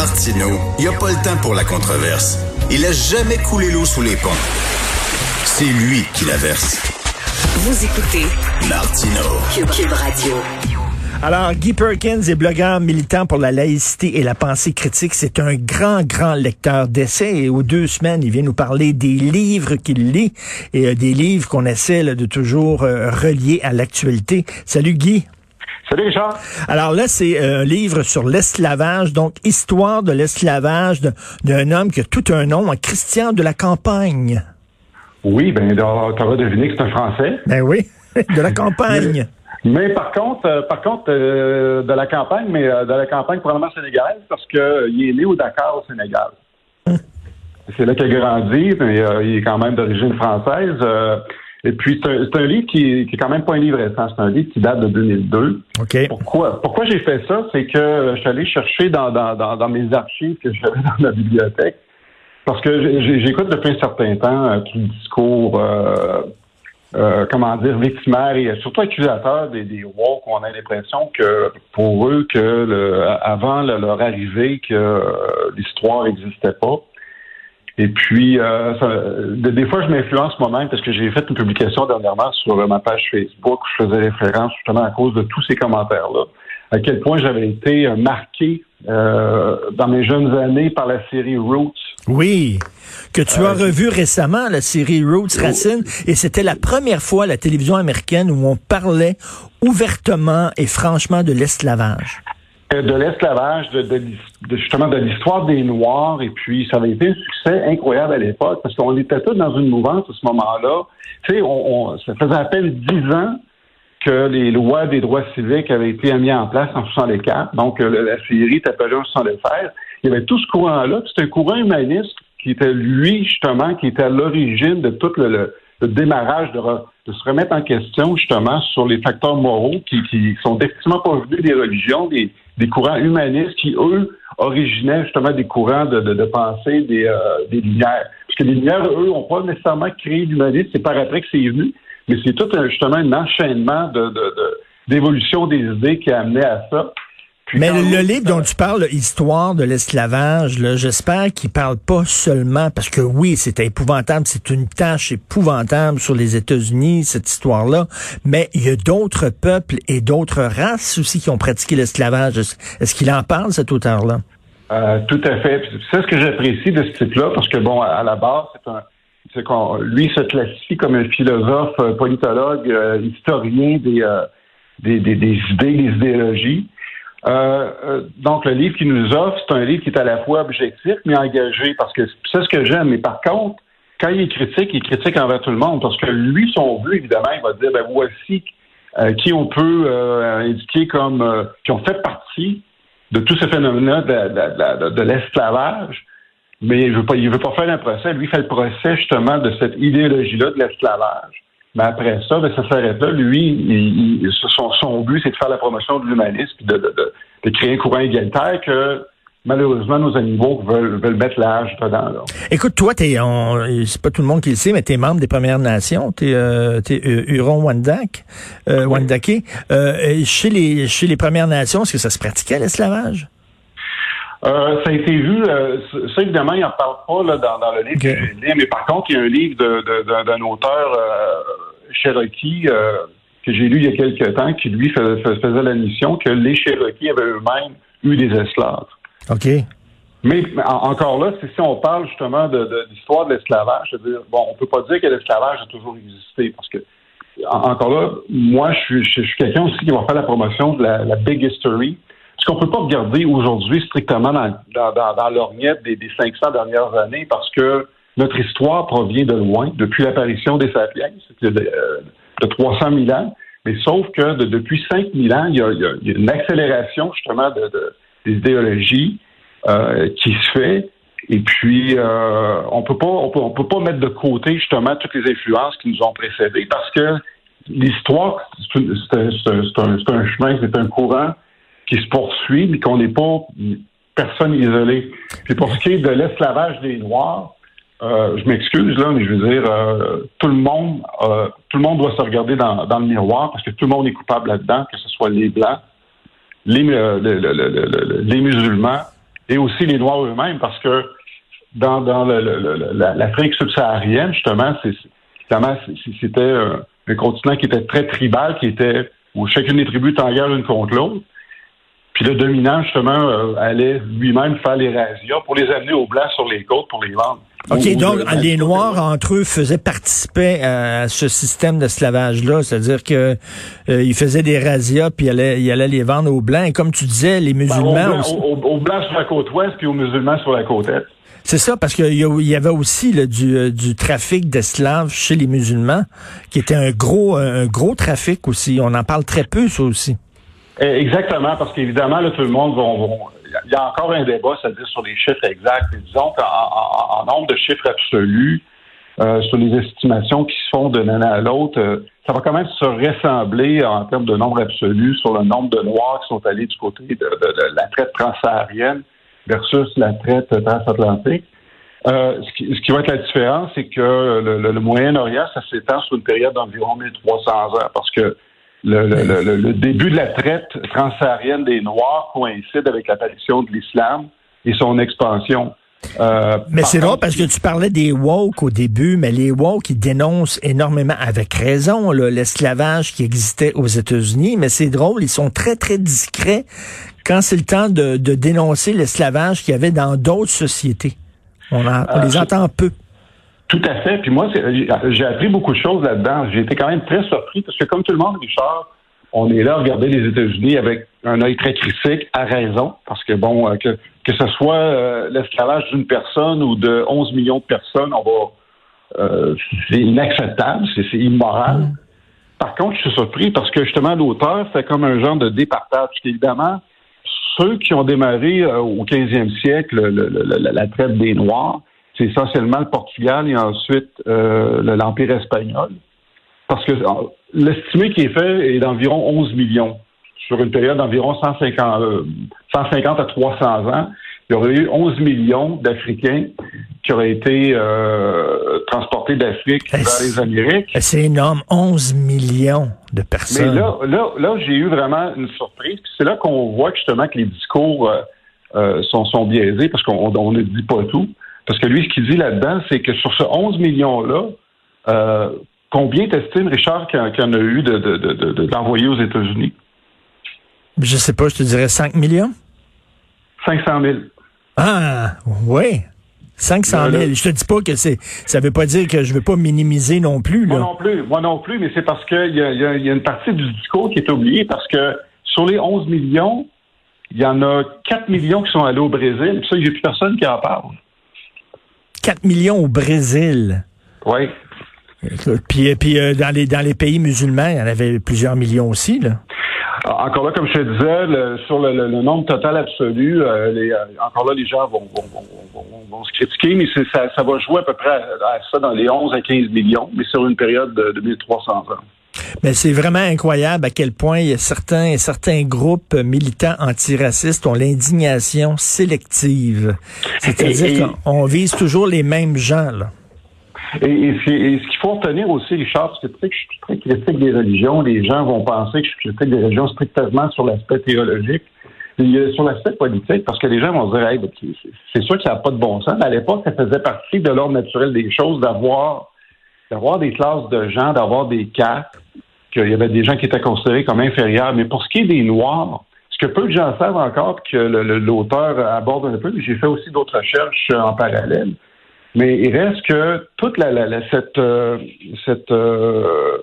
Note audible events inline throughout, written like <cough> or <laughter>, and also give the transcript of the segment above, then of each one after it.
Martineau, il n'y a pas le temps pour la controverse. Il a jamais coulé l'eau sous les ponts. C'est lui qui la verse. Vous écoutez Martineau. Cube Radio. Alors, Guy Perkins est blogueur militant pour la laïcité et la pensée critique. C'est un grand, grand lecteur d'essais et aux deux semaines, il vient nous parler des livres qu'il lit et euh, des livres qu'on essaie là, de toujours euh, relier à l'actualité. Salut Guy. Salut Richard. Alors là, c'est euh, un livre sur l'esclavage, donc histoire de l'esclavage d'un homme qui a tout un nom, un Christian de la campagne. Oui, ben tu auras deviné que c'est un Français. Ben oui, <laughs> de la campagne. Mais par contre, euh, par contre, euh, de la campagne, mais euh, de la campagne probablement sénégalaise, parce que euh, il est né au Dakar, au Sénégal. C'est là qu'il a grandi, mais il est quand même d'origine française. Euh, et puis, c'est un, c'est un livre qui, qui est quand même pas un livre récent, c'est un livre qui date de 2002. OK. Pourquoi, pourquoi j'ai fait ça? C'est que euh, je suis allé chercher dans, dans, dans, dans mes archives que j'avais <laughs> dans la bibliothèque. Parce que j'écoute depuis un certain temps euh, tout le discours, euh, euh, comment dire, victimaire et surtout accusateur des, des woke. On a l'impression que pour eux, que le, avant le- leur arrivée, que euh, l'histoire n'existait pas. Et puis, euh, ça- des fois, je m'influence moi-même parce que j'ai fait une publication dernièrement sur euh, ma page Facebook où je faisais référence justement à cause de tous ces commentaires-là. À quel point j'avais été euh, marqué euh, dans mes jeunes années par la série Roots. Oui, que tu as Euh, revu récemment, la série Roots Racine, et c'était la première fois à la télévision américaine où on parlait ouvertement et franchement de l'esclavage. Euh, de l'esclavage, de, de de- justement de l'histoire des Noirs, et puis ça avait été un succès incroyable à l'époque, parce qu'on était tous dans une mouvance à ce moment-là. Tu sais, on, on- ça faisait à peine dix ans que les lois des droits civiques avaient été mises en place en 64. Donc, euh, la série est apparue en 76. Il y avait tout ce courant-là. C'est un courant humaniste qui était, lui, justement, qui était à l'origine de tout le, le- le démarrage de, de se remettre en question, justement, sur les facteurs moraux qui, qui sont définitivement pas venus des religions, des, des courants humanistes qui, eux, originaient justement des courants de, de, de pensée des, euh, des Lumières. Parce que les Lumières, eux, n'ont pas nécessairement créé l'humanisme, c'est par après que c'est venu, mais c'est tout un, justement un enchaînement de, d'évolution des idées qui a amené à ça. Puis Mais le, livre dont tu parles, Histoire de l'esclavage, là, j'espère qu'il parle pas seulement parce que oui, c'est épouvantable, c'est une tâche épouvantable sur les États-Unis, cette histoire-là, mais il y a d'autres peuples et d'autres races aussi qui ont pratiqué l'esclavage. Est-ce qu'il en parle, cet auteur-là? Euh, tout à fait. C'est ce que j'apprécie de ce type-là, parce que bon, à, la base, c'est un, c'est qu'on, lui se classifie comme un philosophe, euh, politologue, euh, historien des, euh, des, des, des idées, des idéologies. Euh, euh, donc, le livre qu'il nous offre, c'est un livre qui est à la fois objectif, mais engagé, parce que c'est ce que j'aime. Mais par contre, quand il est critique, il critique envers tout le monde, parce que lui, son but, évidemment, il va dire, ben voici euh, qui on peut euh, indiquer comme euh, qui ont fait partie de tout ce phénomène-là de, de- l'esclavage, mais il veut pas, il veut pas faire un procès. Lui, il fait le procès justement de cette idéologie-là de l'esclavage. Mais après ça, ben, ça s'arrête là. Lui, il- il- son, son but, c'est de faire la promotion de l'humanisme, de, de, de, de créer un courant égalitaire que malheureusement nos animaux veulent, veulent mettre l'âge dedans. Là. Écoute, toi, t'es, c'est pas tout le monde qui le sait, mais t'es membre des Premières Nations, euh, euh, Huron-Wendat, euh, Wendake. Euh, et chez les, chez les Premières Nations, est-ce que ça se pratiquait l'esclavage? Euh, ça a été vu, euh, ça évidemment, il n'en parle pas là, dans, dans le livre que j'ai lu, mais par contre, il y a un livre de- de- d'un auteur euh, Cherokee euh, que j'ai lu il y a quelques temps qui, lui, fais- fais- faisait la mission que les Cherokees avaient eux-mêmes eu des esclaves. OK. Mais en- encore là, c'est si on parle justement de, de l'histoire de l'esclavage, c'est-à-dire, bon, on peut pas dire que l'esclavage a toujours existé, parce que en- encore là, moi, je suis, je, suis quelqu'un aussi qui va faire la promotion de la, la big history. Ce qu'on peut pas regarder aujourd'hui strictement dans, dans, dans, dans l'orniette des, des 500 dernières années, parce que notre histoire provient de loin, depuis l'apparition des sapiens, c'est de, euh, de 300 000 ans. Mais sauf que de- depuis 5 000 ans, il y a, une accélération justement de, de- des idéologies qui se fait. Et puis, on peut pas, on peut, on peut pas mettre de côté justement toutes les influences qui nous ont précédés parce que l'histoire, c'est un, un, chemin, c'est un courant qui se poursuit, mais qu'on n'est pas personne isolée. Puis pour ce qui est de l'esclavage des Noirs, euh, je m'excuse là, mais je veux dire, euh, tout le monde, euh, tout le monde doit se regarder dans, dans, le miroir parce que tout le monde est coupable là-dedans, que ce soit les blancs, les, les musulmans et aussi les Noirs eux-mêmes, parce que dans, dans l'Afrique subsaharienne, justement, c'était un continent qui était très tribal, qui était où chacune des tribus t'engage une contre l'autre. Puis le dominant, justement, euh, allait lui-même faire les razzias pour les amener aux Blancs sur les côtes pour les vendre. OK, donc les Noirs, entre eux, faisaient participer à ce système d'esclavage-là, c'est-à-dire que euh, ils faisaient des razzias, puis ils allaient, ils allaient les vendre aux Blancs. Et comme tu disais, les ben, musulmans... aux, Blancs sur la côte ouest, puis aux musulmans sur la côte est. C'est ça, parce qu'il y avait aussi du, euh, du trafic d'esclaves chez les musulmans, qui était un gros, un gros trafic aussi. On en parle très peu, ça aussi. Eh, exactement, parce qu'évidemment, là, tout le monde va, Il y a encore un débat, c'est-à-dire sur les chiffres exacts. disons qu'en nombre de chiffres absolus, euh, sur les estimations qui se font d'une année à l'autre, euh, ça va quand même se ressembler en termes de nombre absolu sur le nombre de Noirs qui sont allés du côté de, la traite transsaharienne versus la traite transatlantique. Euh, ce, qui, va être la différence, c'est que le, Moyen-Orient, ça s'étend sur une période d'environ 1300 ans, parce que le, début de la traite transsaharienne des Noirs coïncide avec l'apparition de l'islam et son expansion. Euh, mais c'est drôle parce que tu parlais des woke au début, mais les woke, ils dénoncent énormément, avec raison, l'esclavage qui existait aux États-Unis, mais c'est drôle, ils sont très, très discrets quand c'est le temps de, dénoncer l'esclavage qu'il y avait dans d'autres sociétés. On, on les euh, entend peu. Tout à fait. Puis moi, j'ai appris beaucoup de choses là-dedans. J'ai été quand même très surpris parce que comme tout le monde, Richard, on est là à regarder les États-Unis avec un œil très critique, à raison, parce que bon, euh, que, que ce soit euh, l'esclavage d'une personne ou de 11 millions de personnes, on va, euh, c'est inacceptable, c'est immoral. Par contre, je suis surpris parce que justement, l'auteur fait comme un genre de départage. Évidemment, ceux qui ont démarré au 15e siècle la traite des Noirs, c'est essentiellement le Portugal et ensuite euh, l'Empire espagnol. Parce que l'estimé qui est fait est d'environ 11 millions sur une période d'environ 150, 150 euh, à 300 ans. Il y aurait eu 11 millions d'Africains qui auraient été euh, transportés d'Afrique vers les Amériques. C'est énorme, 11 millions de personnes. Mais là, là, là j'ai eu vraiment une surprise. C'est là qu'on voit justement que les discours sont, sont biaisés parce qu'on ne dit pas tout. Parce que lui, ce qu'il dit là-dedans, c'est que sur ce 11 millions-là, euh, combien t'estimes, Richard, qu'il y en a eu d'envoyés de, aux États-Unis? Je sais pas, je te dirais 5 millions? 500 000. Ah, oui. 500 000. Je te dis pas que c'est, ça veut pas dire que je veux pas minimiser non plus, Moi non plus, moi non plus, mais c'est parce qu'il y a, y, a, y a une partie du discours qui est oubliée parce que sur les 11 millions, il y en a 4 millions qui sont allés au Brésil. ça, il n'y a plus personne qui en parle. 4 millions au Brésil. Oui. Puis, puis euh, dans, les, dans les pays musulmans, il y en avait plusieurs millions aussi. Là. Ah, encore là, comme je te disais, sur le, nombre total absolu, euh, les, euh, encore là, les gens vont, vont, se critiquer, mais ça, ça, va jouer à peu près à, ça dans les 11 à 15 millions, mais sur une période de, de 1300 ans. Mais c'est vraiment incroyable à quel point il y a certains, certains groupes militants antiracistes ont l'indignation sélective. C'est-à-dire qu'on vise toujours les mêmes gens, là. Et, ce qu'il faut retenir aussi, Richard, c'est que je suis très critique des religions. Les gens vont penser que je suis critique des religions strictement sur l'aspect théologique. sur l'aspect politique, parce que les gens vont dire, hey, ben, c'est sûr que ça n'a pas de bon sens. À l'époque, ça faisait partie de l'ordre naturel des choses d'avoir d'avoir des classes de gens, d'avoir des cas, qu'il y avait des gens qui étaient considérés comme inférieurs. Mais pour ce qui est des Noirs, ce que peu de gens savent encore, que l'auteur aborde un peu, j'ai fait aussi d'autres recherches en parallèle, mais il reste que toute la, cette, euh, cette euh,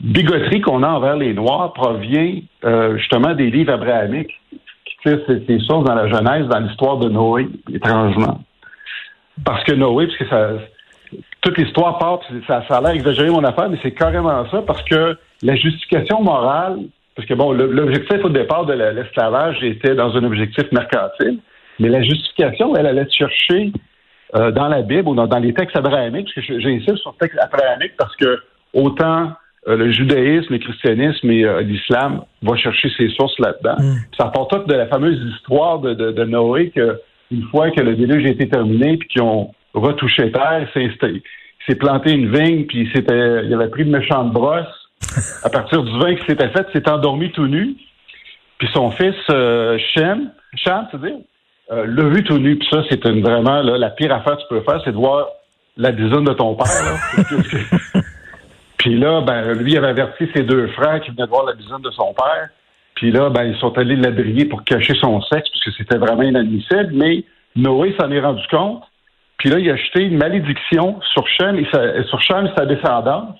bigoterie qu'on a envers les Noirs provient euh, justement des livres abrahamiques qui tirent ces, sources dans la Genèse, dans l'histoire de Noé, étrangement. Parce que Noé, parce que ça, toute l'histoire part, ça, ça a l'air exagéré mon affaire, mais c'est carrément ça, parce que la justification morale, parce que bon, l'objectif au départ de l'esclavage était dans un objectif mercantile, Mais la justification, elle allait chercher euh, dans la Bible ou dans, les textes abrahamiques, parce que j'insiste sur le texte abrahamique parce que autant euh, le judaïsme, le christianisme et euh, l'islam vont chercher ses sources là-dedans. Mm. Ça part tout de la fameuse histoire de, de, Noé que une fois que le déluge a été terminé puis qu'ils ont retouché terre, il s'est planté une vigne puis il, s'était, il avait pris de méchantes brosses. <laughs> À partir du vin qui s'était fait, il s'est endormi tout nu. Puis son fils euh, Shem, Shem, c'est-à-dire, euh, l'a vu tout nu. Puis ça, c'est une, vraiment là, la pire affaire que tu peux faire, c'est de voir la dizaine de ton père. <laughs> Puis là, ben, lui avait averti ses deux frères qui venaient de voir la dizaine de son père. Puis là, ben, ils sont allés l'adrier pour cacher son sexe, parce que c'était vraiment inadmissible. Mais Noé s'en est rendu compte. Puis là, il a jeté une malédiction sur Shem et sa, sur Shem et sa descendance.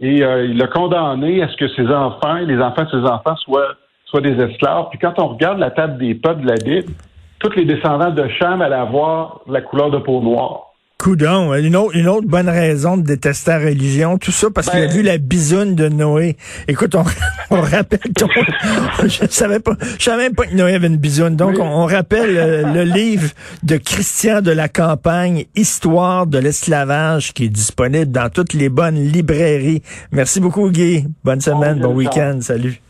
Et euh, il l'a condamné à ce que ses enfants, les enfants de ses enfants, soient soit des esclaves. Puis quand on regarde la table des peuples de la Bible, tous les descendants de Cham allaient avoir la couleur de peau noire. Coudon, une autre, une autre bonne raison de détester la religion, tout ça parce qu'il a ben- vu la bisoune de Noé. Écoute, on, <laughs> on rappelle, <laughs> je savais pas, je savais même pas que Noé avait une bisoune. Donc, on, rappelle euh, le livre de Christian de la Campagne, Histoire de l'esclavage, qui est disponible dans toutes les bonnes librairies. Merci beaucoup, Guy. Bonne semaine, bon week-end. Salut.